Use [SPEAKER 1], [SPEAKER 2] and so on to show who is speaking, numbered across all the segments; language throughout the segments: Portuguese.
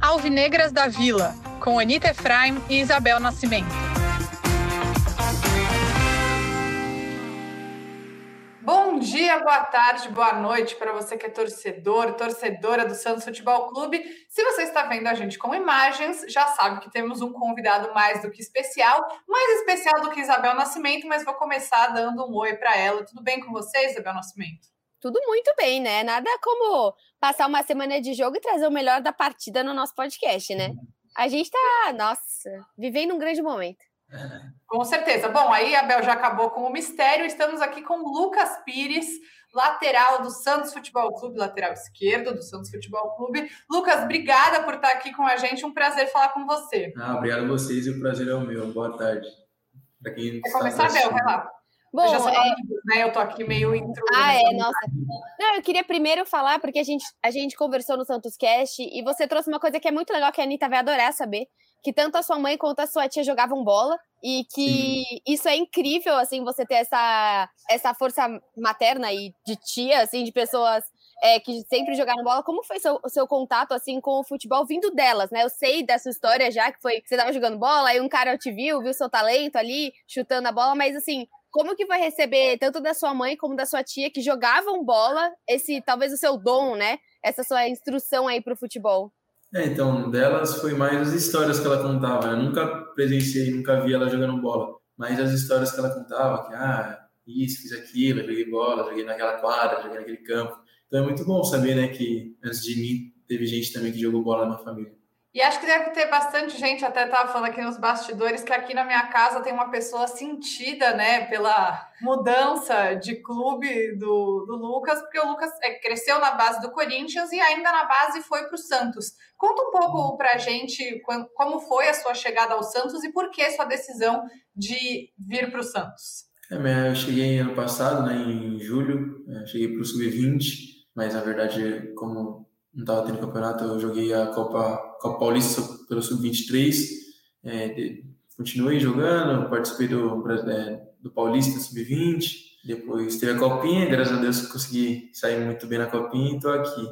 [SPEAKER 1] Alvinegras da Vila, com Anita Efraim e Isabel Nascimento. Dia, boa tarde, boa noite para você que é torcedor, torcedora do Santos Futebol Clube. Se você está vendo a gente com imagens, já sabe que temos um convidado mais do que especial, mais especial do que Isabel Nascimento, mas vou começar dando um oi para ela. Tudo bem com você, Isabel Nascimento?
[SPEAKER 2] Tudo muito bem, né? Nada como passar uma semana de jogo e trazer o melhor da partida no nosso podcast, né? A gente tá, nossa, vivendo um grande momento.
[SPEAKER 1] Com certeza. Bom, aí a Bel já acabou com o mistério. Estamos aqui com Lucas Pires, lateral do Santos Futebol Clube, lateral esquerdo do Santos Futebol Clube. Lucas, obrigada por estar aqui com a gente. Um prazer falar com você.
[SPEAKER 3] Ah, obrigado a vocês e o prazer é o meu. Boa tarde.
[SPEAKER 1] Para quem Quer começar, Bel? Vai lá. Bom, eu já é... né? Eu tô aqui meio intrusa.
[SPEAKER 2] Ah, é, nossa. Não, eu queria primeiro falar, porque a gente, a gente conversou no Santos Cast e você trouxe uma coisa que é muito legal, que a Anitta vai adorar saber, que tanto a sua mãe quanto a sua tia jogavam bola e que Sim. isso é incrível, assim, você ter essa, essa força materna e de tia, assim, de pessoas é, que sempre jogaram bola. Como foi seu, o seu contato, assim, com o futebol vindo delas, né? Eu sei dessa história já, que foi que você estava jogando bola, aí um cara te viu, viu seu talento ali, chutando a bola, mas, assim, como que vai receber tanto da sua mãe como da sua tia que jogavam bola, esse, talvez o seu dom, né? Essa sua instrução aí para o futebol?
[SPEAKER 3] É, então, delas foi mais as histórias que ela contava. Eu nunca presenciei, nunca vi ela jogando bola, mas as histórias que ela contava, que, ah, isso, fiz aquilo, joguei bola, joguei naquela quadra, joguei naquele campo. Então é muito bom saber, né, que antes de mim teve gente também que jogou bola na família.
[SPEAKER 1] E acho que deve ter bastante gente, até estava falando aqui nos bastidores, que aqui na minha casa tem uma pessoa sentida, né, pela mudança de clube do, do Lucas, porque o Lucas é, cresceu na base do Corinthians e ainda na base foi para o Santos. Conta um pouco para a gente como foi a sua chegada ao Santos e por que sua decisão de vir para o Santos.
[SPEAKER 3] É, eu cheguei ano passado, né, em julho, é, cheguei para o Sub-20, mas na verdade, como não estava tendo campeonato, eu joguei a Copa, Copa Paulista pelo Sub-23, é, continuei jogando, participei do, é, do Paulista Sub-20, depois teve a Copinha, graças a Deus consegui sair muito bem na Copinha e estou aqui.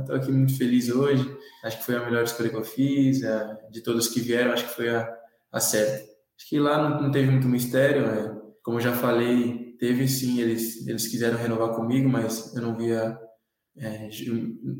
[SPEAKER 3] Estou aqui muito feliz hoje, acho que foi a melhor escolha que eu fiz, é, de todos que vieram, acho que foi a, a certa. Acho que lá não, não teve muito mistério, é, como eu já falei, teve sim, eles, eles quiseram renovar comigo, mas eu não via é,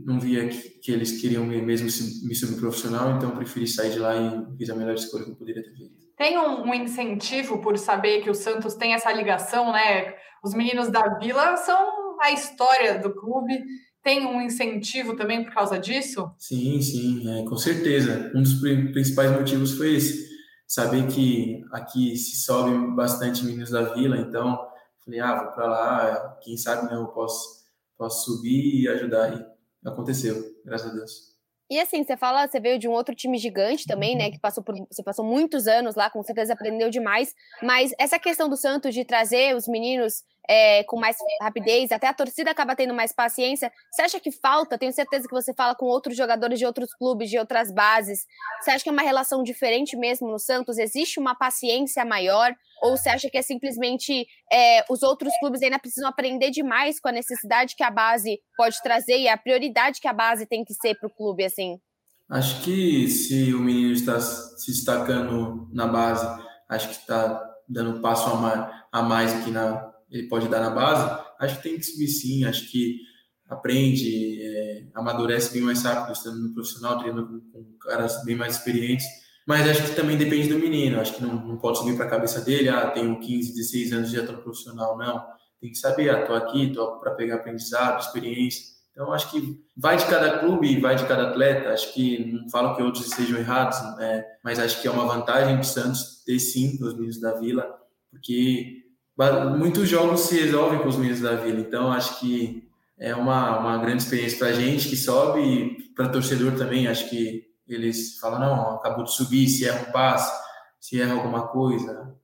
[SPEAKER 3] não via que, que, eles queriam mesmo me subir profissional, então preferi sair de lá e fiz a melhor escolha que eu poderia ter feito.
[SPEAKER 1] Tem um, um, incentivo por saber que o Santos tem essa ligação, né? Os meninos da Vila são a história do clube. Tem um incentivo também por causa disso?
[SPEAKER 3] Sim, sim, é, com certeza. Um dos principais motivos foi esse. Saber que aqui se sobe bastante meninos da Vila, então falei, ah, vou para lá, quem sabe né, eu posso posso subir e ajudar. E aconteceu, graças a Deus.
[SPEAKER 2] E assim, você fala, você veio de um outro time gigante também, né? Que passou por. Você passou muitos anos lá, com certeza aprendeu demais. Mas essa questão do Santos de trazer os meninos é, com mais rapidez, até a torcida acaba tendo mais paciência. Você acha que falta? Tenho certeza que você fala com outros jogadores de outros clubes, de outras bases. Você acha que é uma relação diferente mesmo no Santos? Existe uma paciência maior? Ou você acha que é simplesmente é, os outros clubes ainda precisam aprender demais com a necessidade que a base pode trazer e a prioridade que a base tem que ser para o clube, assim?
[SPEAKER 3] Acho que se o menino está se destacando na base, acho que está dando passo a mais, a mais aqui na, ele pode dar na base, acho que tem que subir sim, acho que aprende, é, amadurece bem mais rápido, estando no profissional, treinando com, com, caras bem mais experientes, mas acho que também depende do menino, acho que não, não pode subir para a cabeça dele, ah, tenho 15, 16 anos já estou profissional, não, tem que saber, ah, estou aqui, estou para pegar aprendizado, experiência, então acho que vai de cada clube, vai de cada atleta, acho que não falo que outros estejam errados, é, mas acho que é uma vantagem para o Santos ter sim os meninos da Vila, porque muitos jogos se resolvem com os meninos da Vila, então acho que é uma, uma grande experiência para a gente que sobe e para torcedor também. Acho que eles falam: não, acabou de subir, se erra um passe, se erra alguma coisa.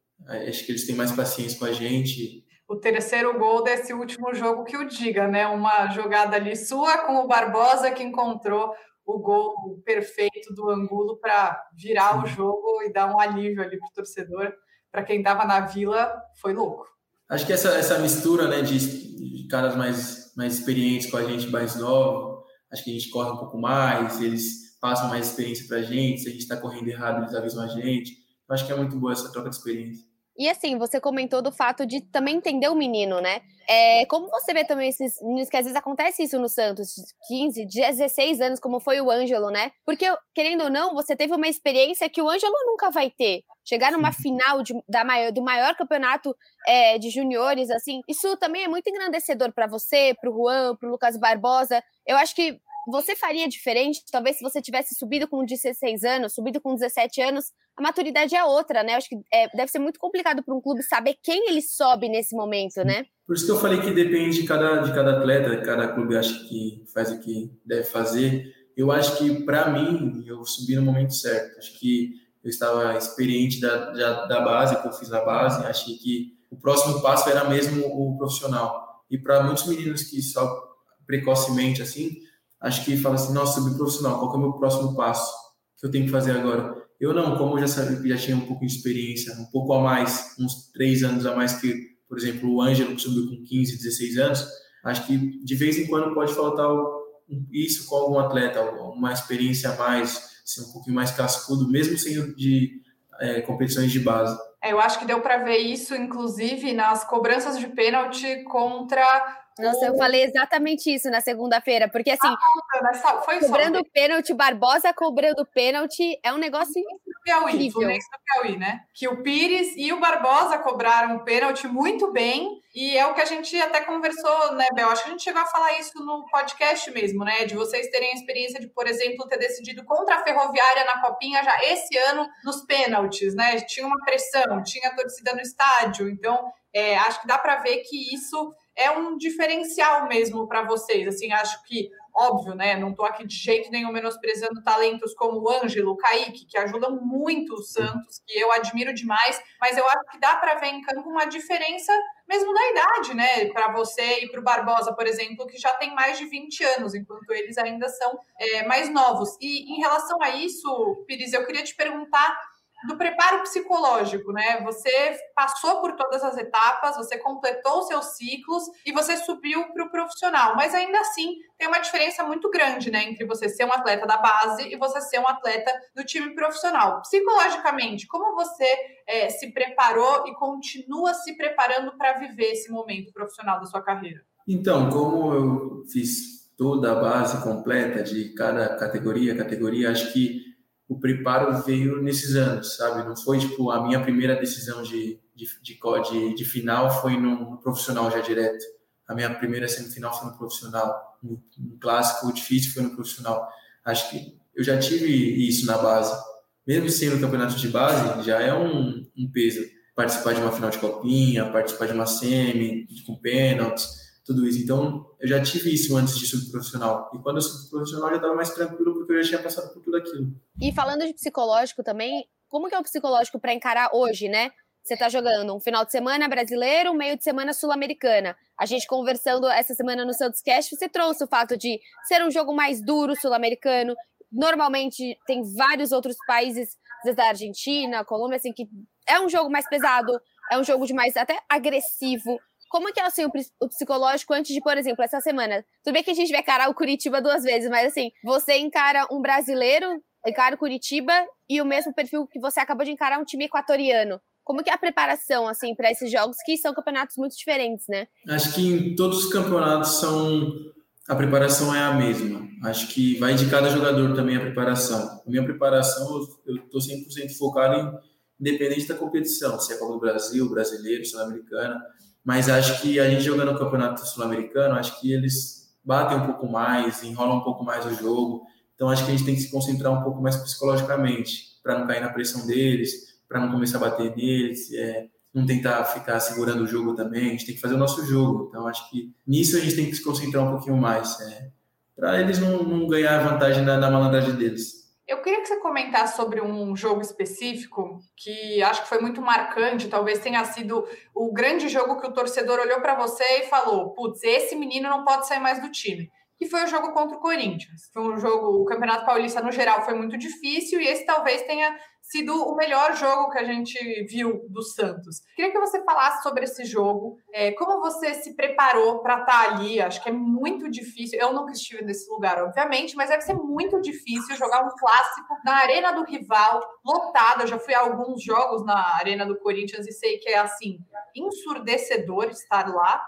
[SPEAKER 3] Acho que eles têm mais paciência com a gente.
[SPEAKER 1] O terceiro gol desse último jogo que o diga, né? Uma jogada ali sua com o Barbosa que encontrou o gol perfeito do Angulo para virar o jogo e dar um alívio ali para o torcedor para quem estava na vila, foi louco.
[SPEAKER 3] acho que essa, essa mistura né, de, de caras mais, mais experientes com a gente mais novo, acho que a gente corre um pouco mais, eles passam mais experiência para a gente, se a gente está correndo errado, eles avisam a gente. Acho que é muito boa essa troca de experiência.
[SPEAKER 2] E assim, você comentou do fato de também entender o menino, né? É, como você vê também esses meninos que às vezes acontece isso no Santos, 15, 16 anos, como foi o Ângelo, né? Porque, querendo ou não, você teve uma experiência que o Ângelo nunca vai ter. Chegar numa final de, da maior, do maior campeonato é, de juniores, assim, isso também é muito engrandecedor para você, para o Juan, para o Lucas Barbosa. Eu acho que você faria diferente, talvez se você tivesse subido com 16 anos, subido com 17 anos, a maturidade é outra, né? Acho que é, deve ser muito complicado para um clube saber quem ele sobe nesse momento, né?
[SPEAKER 3] Por isso que eu falei que depende de cada, de cada atleta, cada clube acha que faz o que deve fazer. Eu acho que, para mim, eu subi no momento certo. Acho que eu estava experiente da, da, da base, que eu fiz a base, achei que o próximo passo era mesmo o profissional. E para muitos meninos que só precocemente, assim, acho que fala assim, nossa, subi profissional, qual é o meu próximo passo que eu tenho que fazer agora? Eu não, como eu já sabia que já tinha um pouco de experiência, um pouco a mais, uns três anos a mais que, por exemplo, o Ângelo, que subiu com 15, 16 anos, acho que de vez em quando pode faltar isso com algum atleta, uma experiência a mais, ser um pouquinho mais cascudo, mesmo sendo de é, competições de base.
[SPEAKER 1] É, eu acho que deu para ver isso, inclusive, nas cobranças de pênalti contra
[SPEAKER 2] nossa, eu falei exatamente isso na segunda-feira, porque assim, ah, foi cobrando só. pênalti, Barbosa cobrando pênalti, é um negócio do Piauí, incrível. do
[SPEAKER 1] Piauí, né? Que o Pires e o Barbosa cobraram pênalti muito bem, e é o que a gente até conversou, né, Bel? Acho que a gente chegou a falar isso no podcast mesmo, né? De vocês terem a experiência de, por exemplo, ter decidido contra a Ferroviária na Copinha já esse ano nos pênaltis, né? Tinha uma pressão, tinha torcida no estádio, então é, acho que dá para ver que isso é um diferencial mesmo para vocês. Assim, acho que, óbvio, né? Não estou aqui de jeito nenhum menosprezando talentos como o Ângelo, o Kaique, que ajudam muito o Santos, que eu admiro demais, mas eu acho que dá para ver em campo uma diferença mesmo da idade, né? Para você e para o Barbosa, por exemplo, que já tem mais de 20 anos, enquanto eles ainda são é, mais novos. E em relação a isso, Pires, eu queria te perguntar do preparo psicológico, né? Você passou por todas as etapas, você completou seus ciclos e você subiu para o profissional. Mas ainda assim tem uma diferença muito grande, né? Entre você ser um atleta da base e você ser um atleta do time profissional. Psicologicamente, como você é, se preparou e continua se preparando para viver esse momento profissional da sua carreira?
[SPEAKER 3] Então, como eu fiz toda a base completa de cada categoria, categoria, acho que o preparo veio nesses anos, sabe? Não foi, tipo, a minha primeira decisão de, de, de, de final foi no, profissional já direto. A minha primeira semifinal foi no profissional. No, no clássico, difícil foi no profissional. Acho que eu já tive isso na base. Mesmo sendo campeonato de base, já é um, um peso. Participar de uma final de copinha, participar de uma semi, com pênaltis tudo isso. Então, eu já tive isso antes de subir profissional. E quando eu subi profissional, eu já estava mais tranquilo, porque eu já tinha passado por tudo aquilo.
[SPEAKER 2] E falando de psicológico também, como que é o psicológico para encarar hoje, né? Você está jogando um final de semana brasileiro, meio de semana sul-americana. A gente conversando essa semana no Santos Cast, você trouxe o fato de ser um jogo mais duro sul-americano. Normalmente tem vários outros países, da Argentina, Colômbia, assim, que é um jogo mais pesado, é um jogo de mais até agressivo. Como que é assim, o, psicológico antes de, por exemplo, essa semana? Tudo bem que a gente vai encarar o Curitiba duas vezes, mas assim, você encara um brasileiro, encara o Curitiba e o mesmo perfil que você acabou de encarar um time equatoriano. Como que é a preparação, assim, para esses jogos, que são campeonatos muito diferentes, né?
[SPEAKER 3] Acho que em todos os campeonatos são... A preparação é a mesma. Acho que vai de cada jogador também a preparação. A minha preparação, eu estou 100% focado em independente da competição, se é Copa do Brasil, brasileiro, sul-americana mas acho que a gente jogando o Campeonato Sul-Americano, acho que eles batem um pouco mais, enrolam um pouco mais o jogo. Então acho que a gente tem que se concentrar um pouco mais psicologicamente, para não cair na pressão deles, para não começar a bater neles, é, não tentar ficar segurando o jogo também. A gente tem que fazer o nosso jogo. Então acho que nisso a gente tem que se concentrar um pouquinho mais, é, para eles não, não ganhar vantagem na, malandragem deles.
[SPEAKER 1] Eu queria que você comentasse sobre um jogo específico que acho que foi muito marcante, talvez tenha sido o grande jogo que o torcedor olhou para você e falou: putz, esse menino não pode sair mais do time. Que foi o jogo contra o Corinthians. Foi um jogo, o Campeonato Paulista no geral foi muito difícil e esse talvez tenha sido o melhor jogo que a gente viu do Santos. Queria que você falasse sobre esse jogo, é, como você se preparou para estar tá ali. Acho que é muito difícil. Eu nunca estive nesse lugar, obviamente, mas deve ser muito difícil jogar um clássico na arena do rival, lotado. Eu já fui a alguns jogos na arena do Corinthians e sei que é assim ensurdecedor estar lá.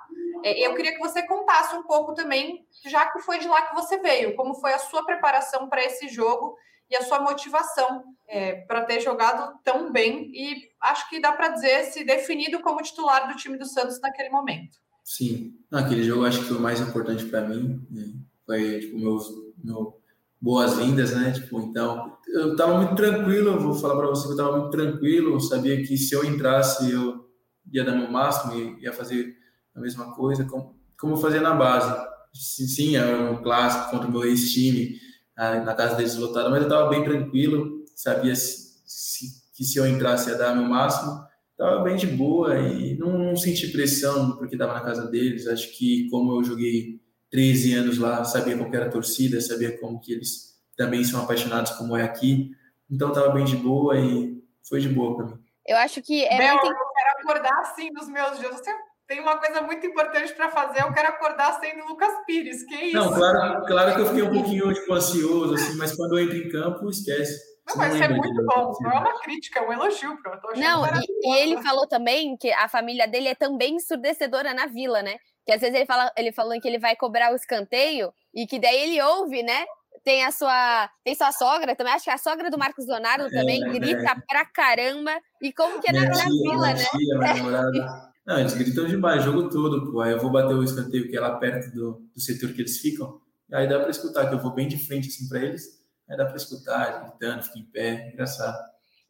[SPEAKER 1] É, eu queria que você contasse um pouco também, já que foi de lá que você veio, como foi a sua preparação para esse jogo e a sua motivação é, para ter jogado tão bem e acho que dá para dizer se definido como titular do time do Santos naquele momento.
[SPEAKER 3] Sim, aquele jogo acho que foi o mais importante para mim, né? foi tipo meu, meu boas-vindas, né? Tipo, então eu estava muito tranquilo, vou falar para você que eu estava muito tranquilo, sabia que se eu entrasse eu ia dar meu máximo e ia fazer a mesma coisa como, como eu fazia na base. Sim, era um clássico contra o meu ex-time na casa deles lotada, mas eu estava bem tranquilo, sabia se, se, que se eu entrasse ia dar meu máximo, estava bem de boa e não, não senti pressão porque estava na casa deles. Acho que como eu joguei 13 anos lá, sabia como era a torcida, sabia como que eles também são apaixonados como é aqui, então estava bem de boa e foi de boa para mim.
[SPEAKER 2] Eu acho que é
[SPEAKER 1] Bel, muito... eu quero acordar assim nos meus dias. Você tem uma coisa muito importante para fazer, eu quero acordar sendo Lucas Pires, que isso?
[SPEAKER 3] Não, claro, claro que eu fiquei um pouquinho tipo, ansioso, assim, mas quando eu entro em campo, esquece.
[SPEAKER 1] Não, mas isso é muito bom, não é uma crítica, é um elogio. Eu tô
[SPEAKER 2] não, e, e, ele falou também que a família dele é também ensurdecedora na vila, né? Que às vezes ele, fala, ele falou que ele vai cobrar o escanteio e que daí ele ouve, né? Tem a sua, tem sua sogra também, acho que a sogra do Marcos Leonardo é, também é, grita é. pra caramba. E como que é na, tia, na vila, né? Tia,
[SPEAKER 3] Não, eles gritam demais, jogo todo, pô. Aí eu vou bater o escanteio que é lá perto do, do setor que eles ficam. E aí dá para escutar, que eu vou bem de frente assim para eles. Aí dá para escutar, gritando, fica em pé, engraçado.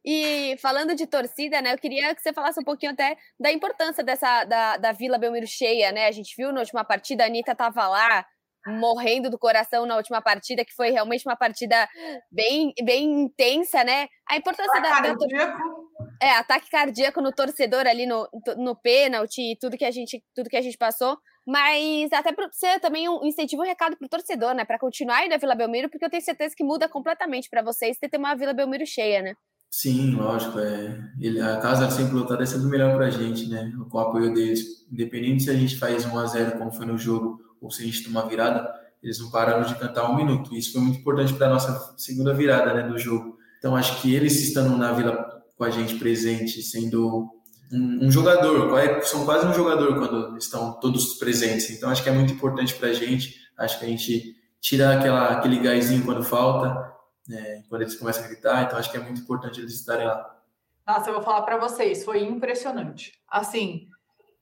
[SPEAKER 2] E falando de torcida, né, eu queria que você falasse um pouquinho até da importância dessa da, da Vila Belmiro cheia, né? A gente viu na última partida, a Anitta tava lá morrendo do coração na última partida, que foi realmente uma partida bem, bem intensa, né? A importância da, da, é, ataque cardíaco no torcedor ali no, no pênalti e tudo que a gente, tudo que a gente passou. Mas até para ser também um incentivo, um recado pro torcedor, né? Para continuar aí na Vila Belmiro, porque eu tenho certeza que muda completamente para vocês ter uma Vila Belmiro cheia, né?
[SPEAKER 3] Sim, lógico. É. Ele, a casa sempre lotada é sempre melhor para a gente, né? Com o apoio deles. Independente se a gente faz 1 a 0 como foi no jogo, ou se a gente toma virada, eles não pararam de cantar um minuto. Isso foi muito importante para a nossa segunda virada né, do jogo. Então, acho que eles estando na Vila com a gente presente, sendo um, um jogador, é, são quase um jogador quando estão todos presentes. Então acho que é muito importante para a gente. Acho que a gente tira aquela, aquele gásinho quando falta, né, quando eles começam a gritar. Então acho que é muito importante eles estarem lá.
[SPEAKER 1] Nossa, eu vou falar para vocês, foi impressionante. Assim,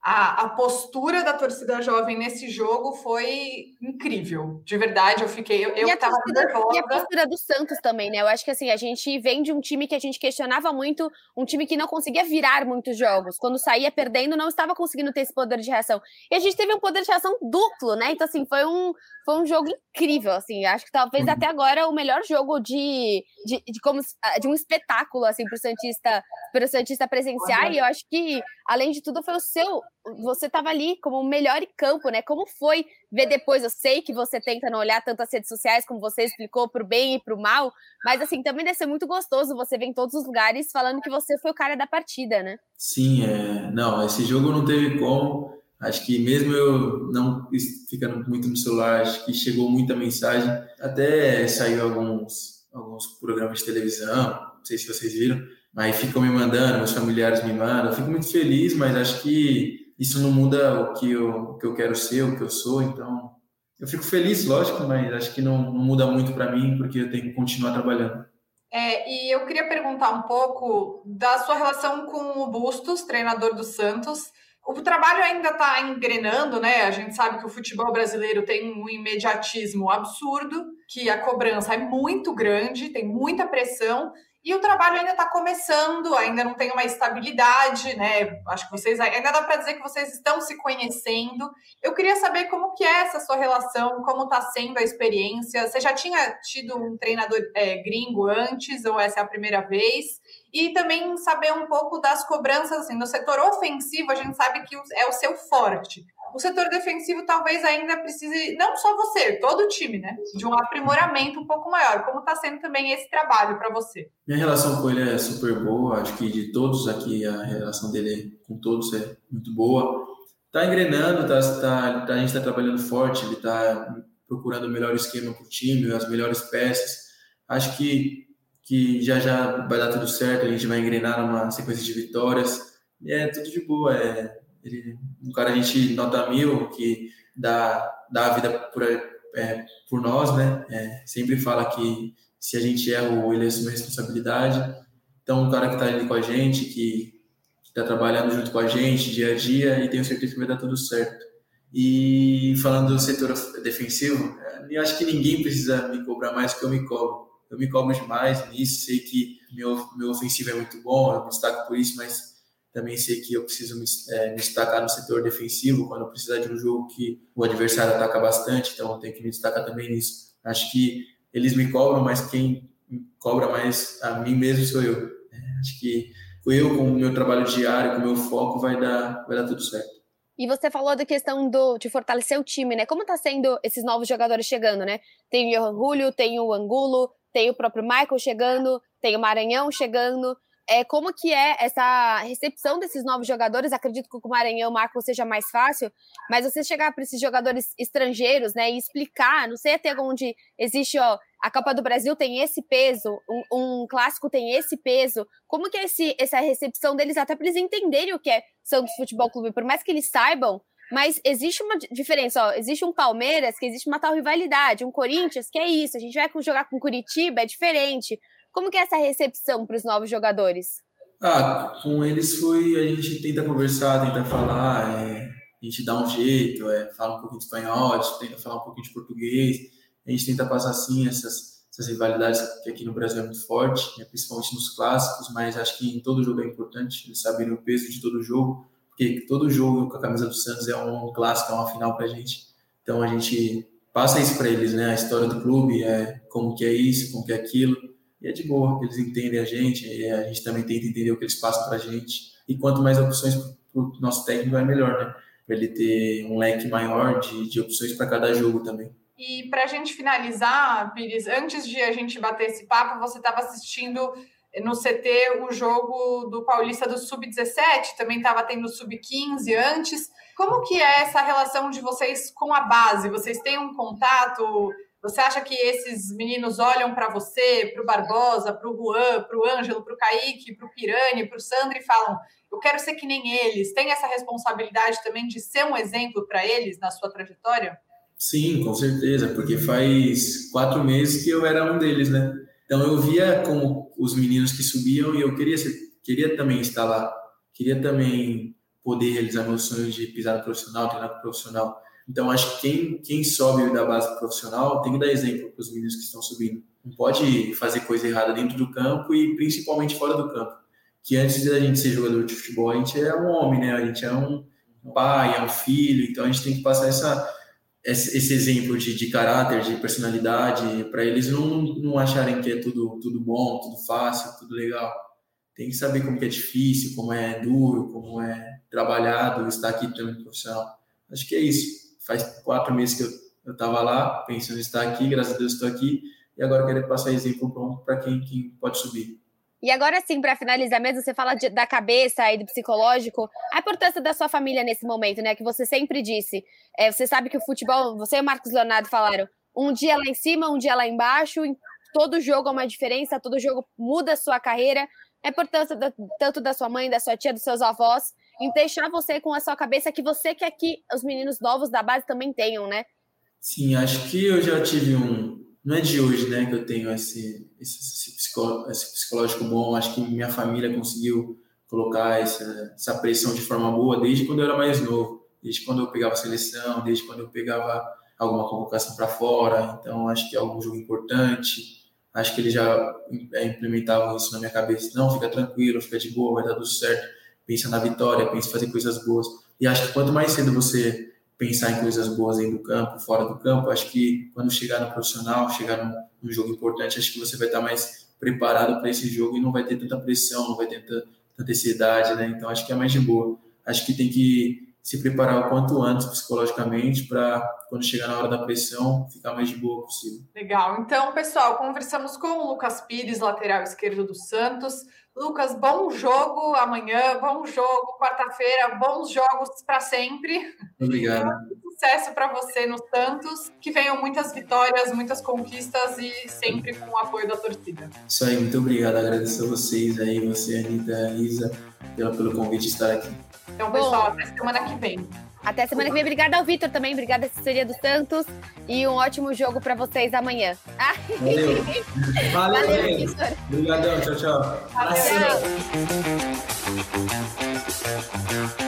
[SPEAKER 1] a, a, postura da torcida jovem nesse jogo foi incrível. De verdade, eu fiquei. Eu, eu tava
[SPEAKER 2] torcida, nervosa. E a postura do Santos também, né? Eu acho que assim, a gente vem de um time que a gente questionava muito, um time que não conseguia virar muitos jogos. Quando saía perdendo, não estava conseguindo ter esse poder de reação. E a gente teve um poder de reação duplo, né? Então, assim, foi um, foi um jogo incrível, assim. Acho que talvez até agora o melhor jogo de, de, de, como, de um espetáculo, assim, pro Santista, pro Santista presenciar. E eu acho que, além de tudo, foi o seu. Você estava ali como o melhor em campo, né? Como foi ver depois? Eu sei que você tenta não olhar tanto as redes sociais, como você explicou, pro bem e pro mal, mas assim, também deve ser muito gostoso você ver em todos os lugares falando que você foi o cara da partida, né?
[SPEAKER 3] Sim, é. Não, esse jogo não teve como Acho que mesmo eu não ficando muito no celular, acho que chegou muita mensagem. Até saiu alguns, alguns programas de televisão, não sei se vocês viram, mas ficam me mandando, meus familiares me mandam. Eu fico muito feliz, mas acho que isso não muda o que eu, o que eu quero ser, o que eu sou. Então, eu fico feliz, lógico, mas acho que não, não muda muito para mim, porque eu tenho que continuar trabalhando.
[SPEAKER 1] É, e eu queria perguntar um pouco da sua relação com o Bustos, treinador do Santos. O trabalho ainda está engrenando, né? A gente sabe que o futebol brasileiro tem um imediatismo absurdo, que a cobrança é muito grande, tem muita pressão, e o trabalho ainda está começando, ainda não tem uma estabilidade, né? Acho que vocês ainda dá para dizer que vocês estão se conhecendo. Eu queria saber como que é essa sua relação, como está sendo a experiência. Você já tinha tido um treinador é, gringo antes, ou essa é a primeira vez? e também saber um pouco das cobranças, assim, no setor ofensivo, a gente sabe que é o seu forte. O setor defensivo talvez ainda precise, não só você, todo o time, né? De um aprimoramento um pouco maior. Como está sendo também esse trabalho para você?
[SPEAKER 3] Minha relação com ele é super boa, acho que de todos aqui a relação dele com todos é muito boa. Tá engrenando, tá, tá, a gente está trabalhando forte, ele está procurando o melhor esquema para o time, as melhores peças. Acho que, que já já vai dar tudo certo, a gente vai engrenar numa sequência de vitórias. E é tudo de boa, é ele, um cara a gente nota mil, que dá, dá a vida por, é, por nós, né? É, sempre fala que se a gente erra, ele assume a responsabilidade. Então, um cara que está ali com a gente, que está trabalhando junto com a gente dia a dia e tenho certeza que vai dar tudo certo. E falando do setor defensivo, é, eu acho que ninguém precisa me cobrar mais que eu me cobro. Eu me cobro demais nisso, sei que meu, meu ofensivo é muito bom, eu me destaco por isso, mas também sei que eu preciso me, é, me, destacar no setor defensivo, quando precisar de um jogo que o adversário ataca bastante, então eu tenho que me destacar também nisso. Acho que eles me cobram, mas quem cobra mais a mim mesmo sou eu. É, acho que eu, com o meu trabalho diário, com o meu foco, vai dar, vai dar tudo certo.
[SPEAKER 2] E você falou da questão do, de fortalecer o time, né? Como está sendo esses novos jogadores chegando, né? Tem o Johan Julio, tem o Angulo, tem o próprio Michael chegando, tem o Maranhão chegando é, como que é essa recepção desses novos jogadores? Acredito que com o Maranhão, o Marco seja mais fácil, mas você chegar para esses jogadores estrangeiros, né, e explicar, não sei até onde existe, ó, a Copa do Brasil tem esse peso, um, um clássico tem esse peso. Como que é esse, essa recepção deles, até para eles entenderem o que é Santos Futebol Clube, por mais que eles saibam, mas existe uma diferença, ó, existe um Palmeiras que existe uma tal rivalidade, um Corinthians que é isso, a gente vai jogar com Curitiba, é diferente. Como que é essa recepção para os novos jogadores?
[SPEAKER 3] Ah, com eles foi, a gente tenta conversar, tenta falar, é, a gente dá um jeito, é, fala um pouquinho de espanhol, a gente tenta falar um pouquinho de português, a gente tenta passar assim essas, essas rivalidades que aqui no Brasil é muito forte, né, principalmente nos clássicos, mas acho que em todo jogo é importante eles saberem o peso de todo jogo, porque todo jogo com a camisa do Santos é um clássico, é uma final para a gente. Então a gente passa isso para eles, né? A história do clube, é como que é isso, como que é aquilo. É de boa, eles entendem a gente, a gente também tenta entender o que eles passam para a gente. E quanto mais opções para o nosso técnico, é melhor, né? Para ele ter um leque maior de, de opções para cada jogo também.
[SPEAKER 1] E para a gente finalizar, Pires, antes de a gente bater esse papo, você estava assistindo no CT o jogo do Paulista do Sub-17, também estava tendo Sub-15 antes. Como que é essa relação de vocês com a base? Vocês têm um contato? Você acha que esses meninos olham para você, para o Barbosa, para o Juan, para o Ângelo, para o Kaique, para o Pirani, para o Sandro e falam: eu quero ser que nem eles? Tem essa responsabilidade também de ser um exemplo para eles na sua trajetória?
[SPEAKER 3] Sim, com certeza, porque faz quatro meses que eu era um deles, né? Então eu via como os meninos que subiam e eu queria, ser, queria também estar lá, queria também poder realizar meus sonhos de pisar no profissional, treinar no profissional. Então, acho que quem, quem sobe da base profissional tem que dar exemplo para os meninos que estão subindo. Não pode fazer coisa errada dentro do campo e principalmente fora do campo. Que antes da gente ser jogador de futebol, a gente é um homem, né? A gente é um pai, é um filho. Então, a gente tem que passar essa, esse exemplo de, de caráter, de personalidade, para eles não, não acharem que é tudo, tudo bom, tudo fácil, tudo legal. Tem que saber como que é difícil, como é duro, como é trabalhado estar aqui também profissional. Acho que é isso faz quatro meses que eu estava lá, pensando em estar aqui, graças a Deus estou aqui, e agora quero passar exemplo para quem, quem pode subir.
[SPEAKER 2] E agora sim, para finalizar mesmo, você fala de, da cabeça e do psicológico, a importância da sua família nesse momento, né? Que você sempre disse. É, você sabe que o futebol, você e o Marcos Leonardo falaram, um dia lá em cima, um dia lá embaixo, todo jogo é uma diferença, todo jogo muda a sua carreira. A importância da, tanto da sua mãe, da sua tia, dos seus avós, em deixar você com a sua cabeça que você quer que os meninos novos da base também tenham, né?
[SPEAKER 3] Sim, acho que eu já tive um. Não é de hoje, né, que eu tenho esse, esse, esse, esse psicológico bom. Acho que minha família conseguiu colocar essa, essa pressão de forma boa desde quando eu era mais novo, desde quando eu pegava seleção, desde quando eu pegava alguma convocação para fora. Então, acho que é algum jogo importante. Acho que eles já é, implementavam isso na minha cabeça. Não, fica tranquilo, fica de boa, vai dar tudo certo pensa na vitória, pensa em fazer coisas boas. E acho que quanto mais cedo você pensar em coisas boas dentro do campo, fora do campo, acho que quando chegar no profissional, chegar num, num jogo importante, acho que você vai estar mais preparado para esse jogo e não vai ter tanta pressão, não vai ter tanta, tanta ansiedade, né? Então acho que é mais de boa. Acho que tem que se preparar o quanto antes psicologicamente para quando chegar na hora da pressão ficar mais de boa possível.
[SPEAKER 1] Legal. Então, pessoal, conversamos com o Lucas Pires, lateral esquerdo do Santos. Lucas, bom jogo amanhã, bom jogo quarta-feira, bons jogos para sempre.
[SPEAKER 3] Obrigado.
[SPEAKER 1] Sucesso para você no Santos, que venham muitas vitórias, muitas conquistas e sempre com o apoio da torcida.
[SPEAKER 3] Isso aí, muito obrigado. Agradeço a vocês aí, você, Anitta, Isa, pelo, pelo convite de estar aqui.
[SPEAKER 1] Então, pessoal, Bom, até semana que vem.
[SPEAKER 2] Até semana que vem. Obrigada ao Vitor também. Obrigada à assessoria do Santos. E um ótimo jogo para vocês amanhã.
[SPEAKER 3] Valeu. Valeu, Valeu Vitor. Obrigadão. Tchau, tchau.
[SPEAKER 1] Valeu. tchau.